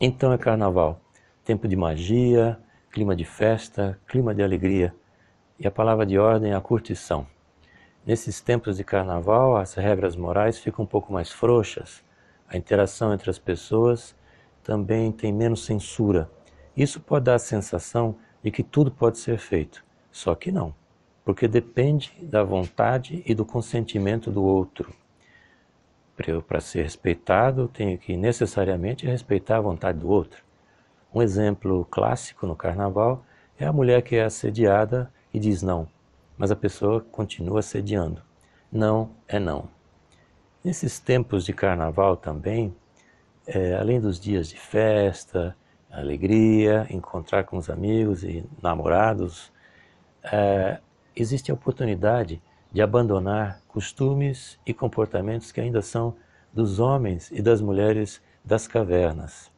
Então é carnaval, tempo de magia, clima de festa, clima de alegria. E a palavra de ordem é a curtição. Nesses tempos de carnaval, as regras morais ficam um pouco mais frouxas, a interação entre as pessoas também tem menos censura. Isso pode dar a sensação de que tudo pode ser feito, só que não, porque depende da vontade e do consentimento do outro. Para ser respeitado, tenho que necessariamente respeitar a vontade do outro. Um exemplo clássico no carnaval é a mulher que é assediada e diz não, mas a pessoa continua assediando. Não é não. Nesses tempos de carnaval também, é, além dos dias de festa, alegria, encontrar com os amigos e namorados, é, existe a oportunidade de abandonar costumes e comportamentos que ainda são dos homens e das mulheres das cavernas.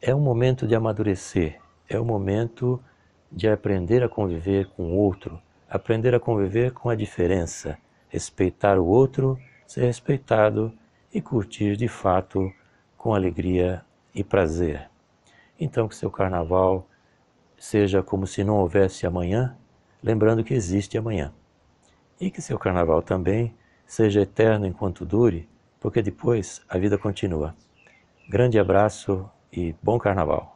É um momento de amadurecer, é um momento de aprender a conviver com o outro, aprender a conviver com a diferença, respeitar o outro ser respeitado e curtir de fato com alegria e prazer. Então, que seu carnaval seja como se não houvesse amanhã, lembrando que existe amanhã. E que seu carnaval também seja eterno enquanto dure, porque depois a vida continua. Grande abraço e bom carnaval!